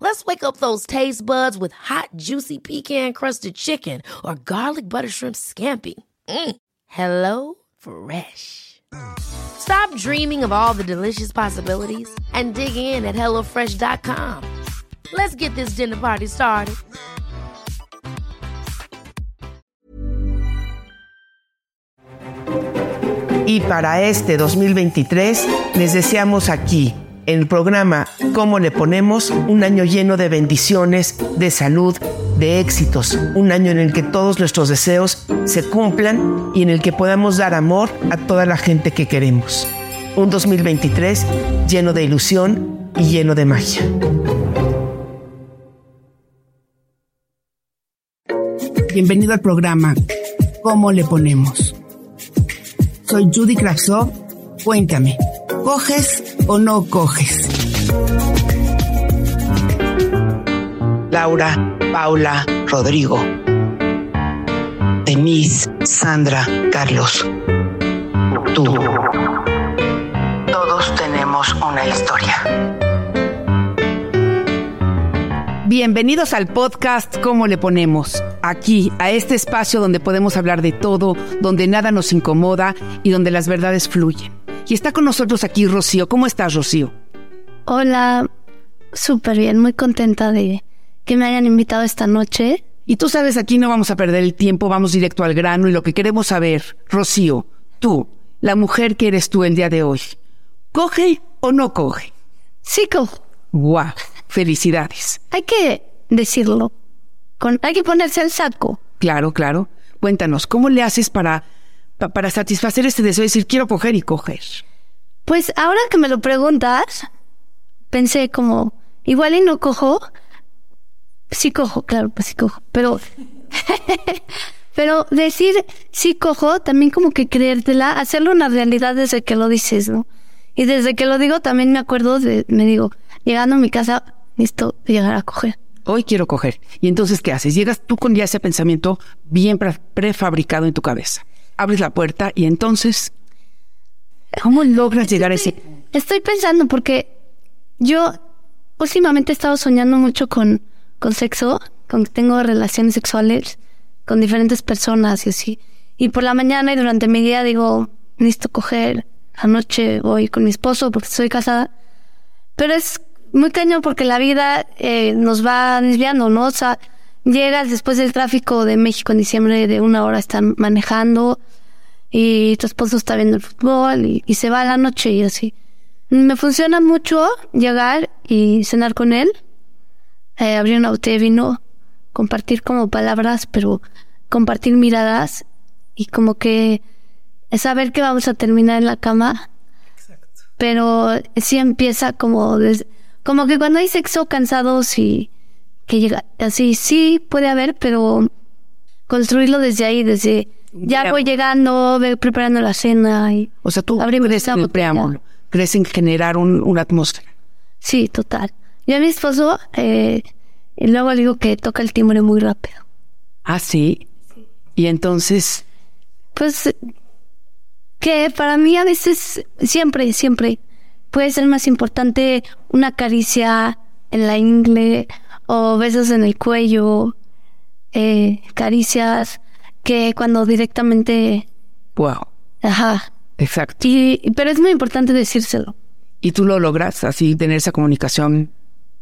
Let's wake up those taste buds with hot, juicy pecan crusted chicken or garlic butter shrimp scampi. Mm. Hello Fresh. Stop dreaming of all the delicious possibilities and dig in at HelloFresh.com. Let's get this dinner party started. Y para este 2023 les deseamos aquí, el programa Cómo le ponemos, un año lleno de bendiciones, de salud, de éxitos, un año en el que todos nuestros deseos se cumplan y en el que podamos dar amor a toda la gente que queremos. Un 2023 lleno de ilusión y lleno de magia. Bienvenido al programa ¿Cómo le ponemos? Soy Judy Kravsov. Cuéntame, ¿coges o no coges? Laura, Paula, Rodrigo, Denise, Sandra, Carlos. Tú. Todos tenemos una historia. Bienvenidos al podcast ¿Cómo le ponemos? Aquí, a este espacio donde podemos hablar de todo, donde nada nos incomoda y donde las verdades fluyen. Y está con nosotros aquí Rocío. ¿Cómo estás, Rocío? Hola, súper bien, muy contenta de que me hayan invitado esta noche. Y tú sabes, aquí no vamos a perder el tiempo, vamos directo al grano y lo que queremos saber, Rocío, tú, la mujer que eres tú el día de hoy, ¿coge o no coge? Sí, cojo. ¡Guau! Felicidades. Hay que decirlo. Con, hay que ponerse el saco. Claro, claro. Cuéntanos, ¿cómo le haces para, pa- para satisfacer este deseo de decir quiero coger y coger? Pues ahora que me lo preguntas, pensé como, igual y no cojo. Sí cojo, claro, pues sí cojo. Pero, pero decir sí cojo, también como que creértela, hacerlo una realidad desde que lo dices, ¿no? Y desde que lo digo también me acuerdo de, me digo, llegando a mi casa, listo, llegar a coger. Hoy quiero coger. ¿Y entonces qué haces? Llegas tú con ya ese pensamiento bien pre- prefabricado en tu cabeza. Abres la puerta y entonces, ¿cómo logras llegar a ese Estoy pensando porque yo últimamente he estado soñando mucho con, con sexo, con que tengo relaciones sexuales con diferentes personas y así. Y por la mañana y durante mi día digo, necesito coger. Anoche voy con mi esposo porque estoy casada. Pero es muy cañón porque la vida eh, nos va desviando, ¿no? O sea, llegas después del tráfico de México en diciembre de una hora están manejando y tu esposo está viendo el fútbol y, y se va a la noche y así. Me funciona mucho llegar y cenar con él, eh, abrir una botella de vino, compartir como palabras, pero compartir miradas y como que saber que vamos a terminar en la cama. Pero sí empieza como des- como que cuando hay sexo cansados y que llega así, sí puede haber, pero construirlo desde ahí, desde ya Ya. voy llegando, voy preparando la cena y O sea, tú crees en el preámbulo, crees en generar un- una atmósfera. Sí, total. Yo a mi esposo, eh, y luego le digo que toca el timbre muy rápido. Ah, sí. Y entonces, Pues que para mí a veces, siempre, siempre, puede ser más importante una caricia en la ingle o besos en el cuello, eh, caricias, que cuando directamente, wow, ajá. exacto. Y, pero es muy importante decírselo. Y tú lo logras así, tener esa comunicación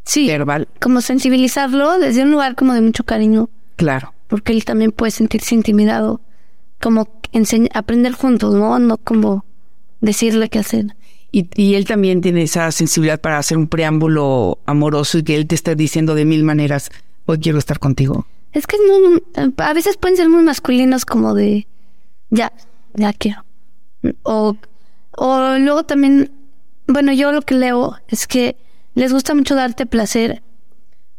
Sí, verbal, como sensibilizarlo desde un lugar como de mucho cariño. claro. porque él también puede sentirse intimidado, como aprender juntos, ¿no? No como decirle qué hacer. Y, y él también tiene esa sensibilidad para hacer un preámbulo amoroso y que él te esté diciendo de mil maneras, hoy quiero estar contigo. Es que a veces pueden ser muy masculinos como de, ya, ya quiero. O, o luego también, bueno, yo lo que leo es que les gusta mucho darte placer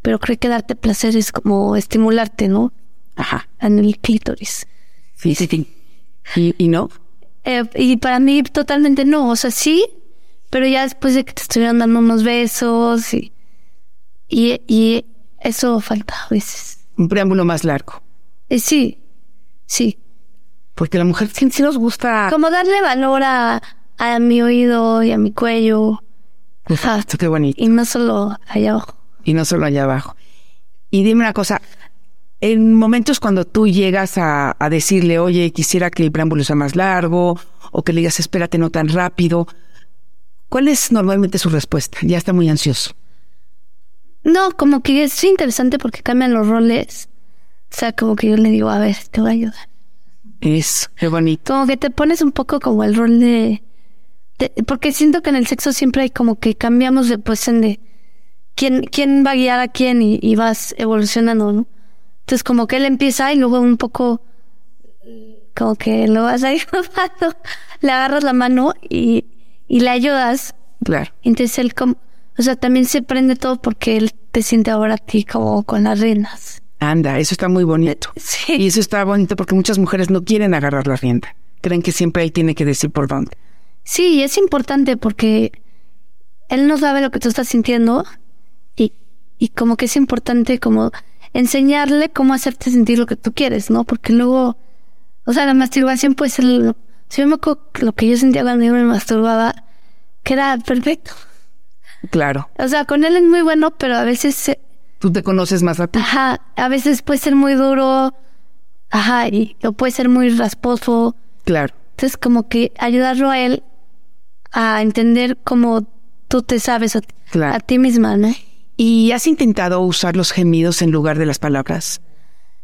pero cree que darte placer es como estimularte, ¿no? Ajá. En el clítoris. Sí, sí, sí. ¿Y, y no? Eh, y para mí totalmente no, o sea, sí, pero ya después de que te estuvieran dando unos besos y, y, y eso falta a veces. Un preámbulo más largo. Eh, sí, sí. Porque la mujer sí, sí nos gusta. Como darle valor a, a mi oído y a mi cuello. Esto qué bonito. Y no solo allá abajo. Y no solo allá abajo. Y dime una cosa. En momentos cuando tú llegas a, a decirle, oye, quisiera que el preámbulo sea más largo, o que le digas, espérate, no tan rápido, ¿cuál es normalmente su respuesta? Ya está muy ansioso. No, como que es interesante porque cambian los roles. O sea, como que yo le digo, a ver, te voy a ayudar. Eso, qué bonito. Como que te pones un poco como el rol de... de- porque siento que en el sexo siempre hay como que cambiamos de en de... ¿Quién, quién va a guiar a quién? Y, y vas evolucionando, ¿no? Entonces como que él empieza y luego un poco... Como que lo vas ahí le agarras la mano y, y le ayudas. Claro. Entonces él como... O sea, también se prende todo porque él te siente ahora a ti como con las reinas. Anda, eso está muy bonito. Sí. Y eso está bonito porque muchas mujeres no quieren agarrar la rienda. Creen que siempre ahí tiene que decir por dónde. Sí, y es importante porque él no sabe lo que tú estás sintiendo y, y como que es importante como enseñarle cómo hacerte sentir lo que tú quieres, ¿no? Porque luego, o sea, la masturbación puede ser... Si yo me acuerdo lo que yo sentía cuando yo me masturbaba, que era perfecto. Claro. O sea, con él es muy bueno, pero a veces, Tú te conoces más a ti. ajá, a veces puede ser muy duro, ajá, y o puede ser muy rasposo. Claro. Entonces, como que ayudarlo a él a entender cómo tú te sabes a, Claro. a ti misma, ¿no? ¿Y has intentado usar los gemidos en lugar de las palabras?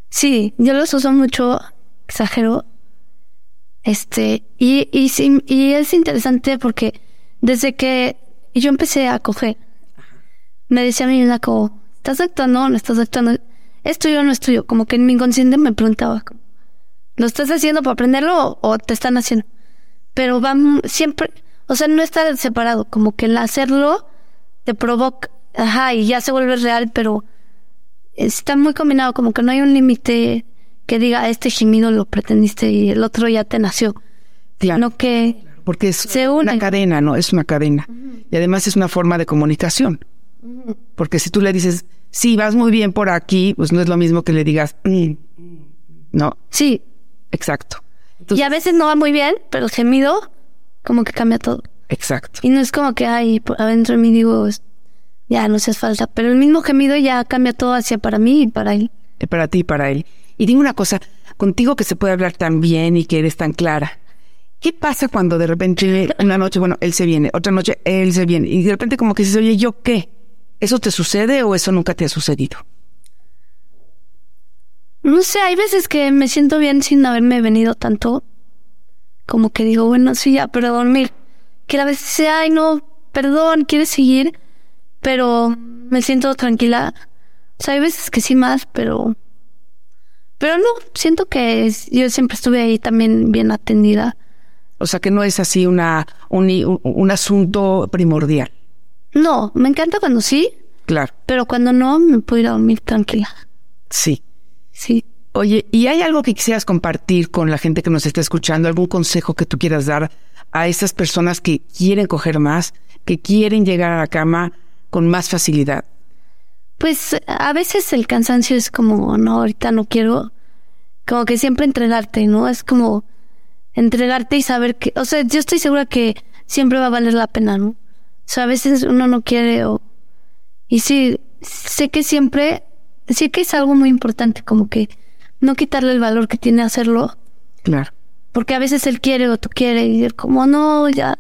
Sí, yo los uso mucho, exagero. Este, y, y, y es interesante porque desde que yo empecé a coger, me decía mi vida como, ¿estás actuando o no estás actuando? ¿Es tuyo o no es tuyo? Como que en mi inconsciente me preguntaba, ¿lo estás haciendo para aprenderlo o, o te están haciendo? Pero van siempre, o sea, no está separado, como que el hacerlo te provoca, ajá, y ya se vuelve real, pero está muy combinado, como que no hay un límite que diga este gemido lo pretendiste y el otro ya te nació. Claro. No que Porque es Se una unen. cadena, ¿no? Es una cadena. Y además es una forma de comunicación. Porque si tú le dices, sí, vas muy bien por aquí, pues no es lo mismo que le digas, "Mm". no, sí. exacto. y a veces no va muy bien, pero el gemido como que cambia todo. exacto. Y no es como que ay, por adentro de mí digo, ya no seas falsa, pero el mismo gemido ya cambia todo hacia para mí y para él. Eh, Para ti y para él. Y dime una cosa, contigo que se puede hablar tan bien y que eres tan clara. ¿Qué pasa cuando de repente una noche, bueno, él se viene, otra noche él se viene, y de repente como que dices, oye, ¿yo qué? ¿Eso te sucede o eso nunca te ha sucedido? No sé, hay veces que me siento bien sin haberme venido tanto. Como que digo, bueno, sí, ya, pero dormir. Que a veces sea, ay, no, perdón, quieres seguir, pero me siento tranquila. O sea, hay veces que sí más, pero. Pero no, siento que es- yo siempre estuve ahí también bien atendida. O sea, que no es así una, un, un- un asunto primordial. No, me encanta cuando sí, Claro, pero cuando no, me puedo ir a dormir tranquila. sí. Sí. Oye, ¿y hay algo que quisieras compartir con la gente que nos está escuchando? ¿Algún consejo que tú quieras dar a esas personas que quieren coger más, que quieren llegar a la cama con más facilidad? Pues a veces el cansancio es como, no, ahorita no quiero, como que siempre entregarte, ¿no? Es como entregarte y saber que, o sea, yo estoy segura que siempre va a valer la pena, ¿no? O sea, a veces uno no quiere o... Y sí, sé que siempre, sí que es algo muy importante, como que no quitarle el valor que tiene hacerlo, Claro. porque a veces él quiere o tú quieres y él como, no, ya,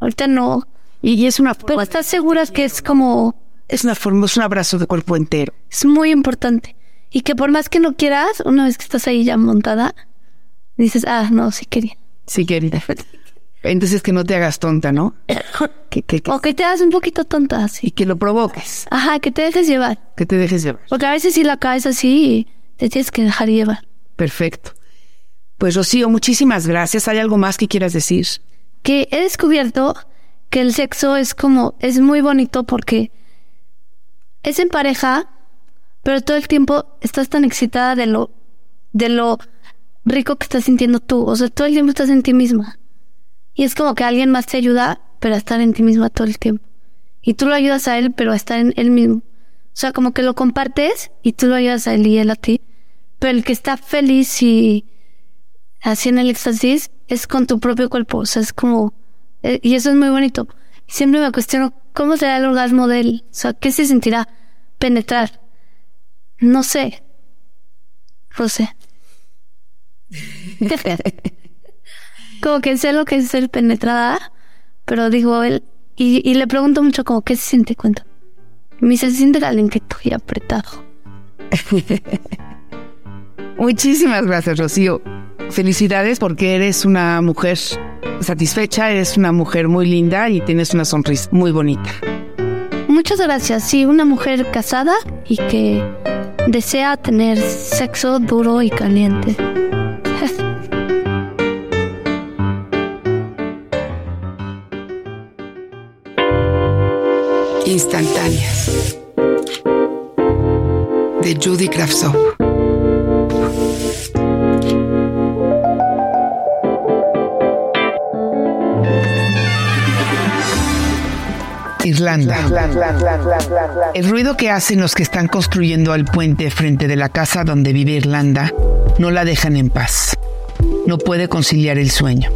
ahorita no. Y, y es una Pero forma, estás segura que es como, es una forma, es un abrazo de cuerpo entero. Es muy importante. Y que por más que no quieras, una vez que estás ahí ya montada, dices, ah, no, sí quería. Sí, querida. Entonces que no te hagas tonta, ¿no? Que, que- que- O que te hagas un poquito tonta, así. y que lo provoques, Ajá, que te dejes llevar. que te dejes llevar. Porque a veces sí la caes así y te tienes que dejar llevar. Perfecto. Pues Rocío, muchísimas gracias. ¿Hay algo más que quieras decir? Que he descubierto que el sexo es como, es muy bonito porque es en pareja, pero todo el tiempo estás tan excitada de lo, de lo rico que estás sintiendo tú. O sea, todo el tiempo estás en ti misma. Y es como que alguien más te ayuda, pero a estar en ti misma todo el tiempo. Y tú lo ayudas a él, pero a estar en él mismo. O sea, como que lo compartes y tú lo ayudas a él y él a ti. Pero el que está feliz y así en el éxtasis es con tu propio cuerpo. O sea, es como... eh, y eso es muy bonito. Siempre me cuestiono cómo será el orgasmo de él. O sea, ¿qué se sentirá penetrar? No sé. No sé. como que sé lo que es ser penetrada, pero digo él, y, y le pregunto mucho como, ¿qué se siente? Cuento. Y me dice, se siente calentito y apretado. Muchísimas gracias, Rocío. Felicidades porque eres una mujer satisfecha, eres una mujer muy linda y tienes una sonrisa muy bonita. Muchas gracias. Sí, una mujer casada y que desea tener sexo duro y caliente. Instantáneas. De Judy Kravtsov. Irlanda. El ruido que hacen los que están construyendo el puente frente de la casa donde vive Irlanda no la dejan en paz. No puede conciliar el sueño.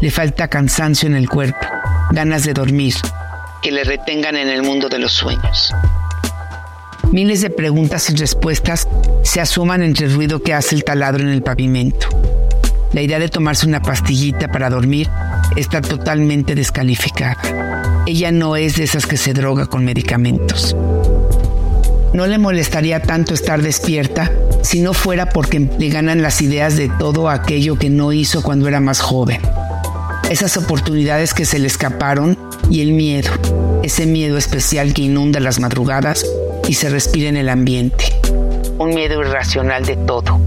Le falta cansancio en el cuerpo, ganas de dormir, que le retengan en el mundo de los sueños. Miles de preguntas y respuestas se asoman entre el ruido que hace el taladro en el pavimento. La idea de tomarse una pastillita para dormir está totalmente descalificada. Ella no es de esas que se droga con medicamentos. No le molestaría tanto estar despierta si no fuera porque le ganan las ideas de todo aquello que no hizo cuando era más joven. Esas oportunidades que se le escaparon y el miedo, ese miedo especial que inunda las madrugadas y se respira en el ambiente. Un miedo irracional de todo.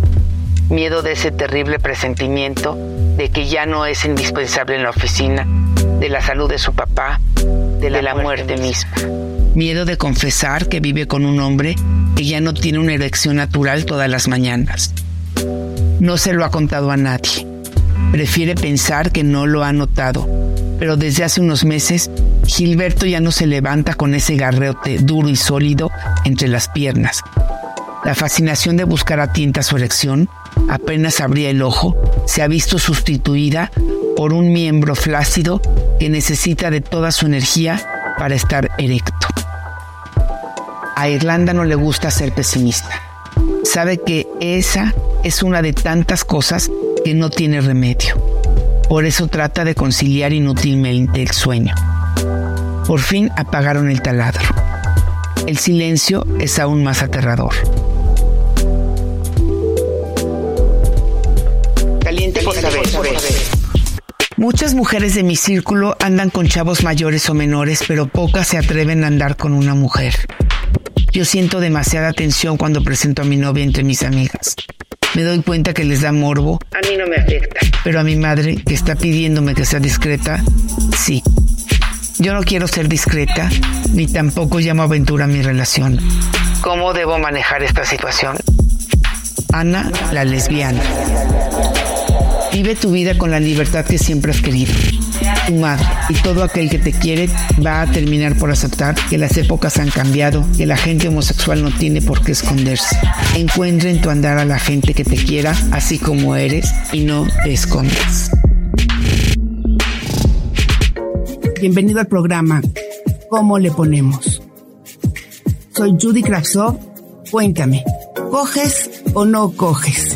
Miedo de ese terrible presentimiento de que ya no es indispensable en la oficina, de la salud de su papá, de la, muerte, misma. Miedo de confesar que vive con un hombre que ya no tiene una erección natural todas las mañanas. No se lo ha contado a nadie. Prefiere pensar que no lo ha notado, pero desde hace unos meses Gilberto ya no se levanta con ese garrote duro y sólido entre las piernas. La fascinación de buscar a tienta su erección, apenas abría el ojo, se ha visto sustituida por un miembro flácido que necesita de toda su energía para estar erecto. A Irlanda no le gusta ser pesimista. Sabe que esa es una de tantas cosas que no tiene remedio. Por eso trata de conciliar inútilmente el sueño. Por fin apagaron el taladro. El silencio es aún más aterrador. Caliente por saber. Muchas mujeres de mi círculo andan con chavos mayores o menores, pero pocas se atreven a andar con una mujer. Yo siento demasiada tensión cuando presento a mi novia entre mis amigas. Me doy cuenta que les da morbo. A mí no me afecta. Pero a mi madre, que está pidiéndome que sea discreta, sí. Yo no quiero ser discreta, ni tampoco llamo aventura a mi relación. ¿Cómo debo manejar esta situación? Ana, la lesbiana. Vive tu vida con la libertad que siempre has querido. Tu madre y todo aquel que te quiere va a terminar por aceptar que las épocas han cambiado, que la gente homosexual no tiene por qué esconderse. Encuentra en tu andar a la gente que te quiera así como eres y no te escondas. Bienvenido al programa ¿Cómo le ponemos? Soy Judy Kravtsov. Cuéntame, ¿coges o no coges?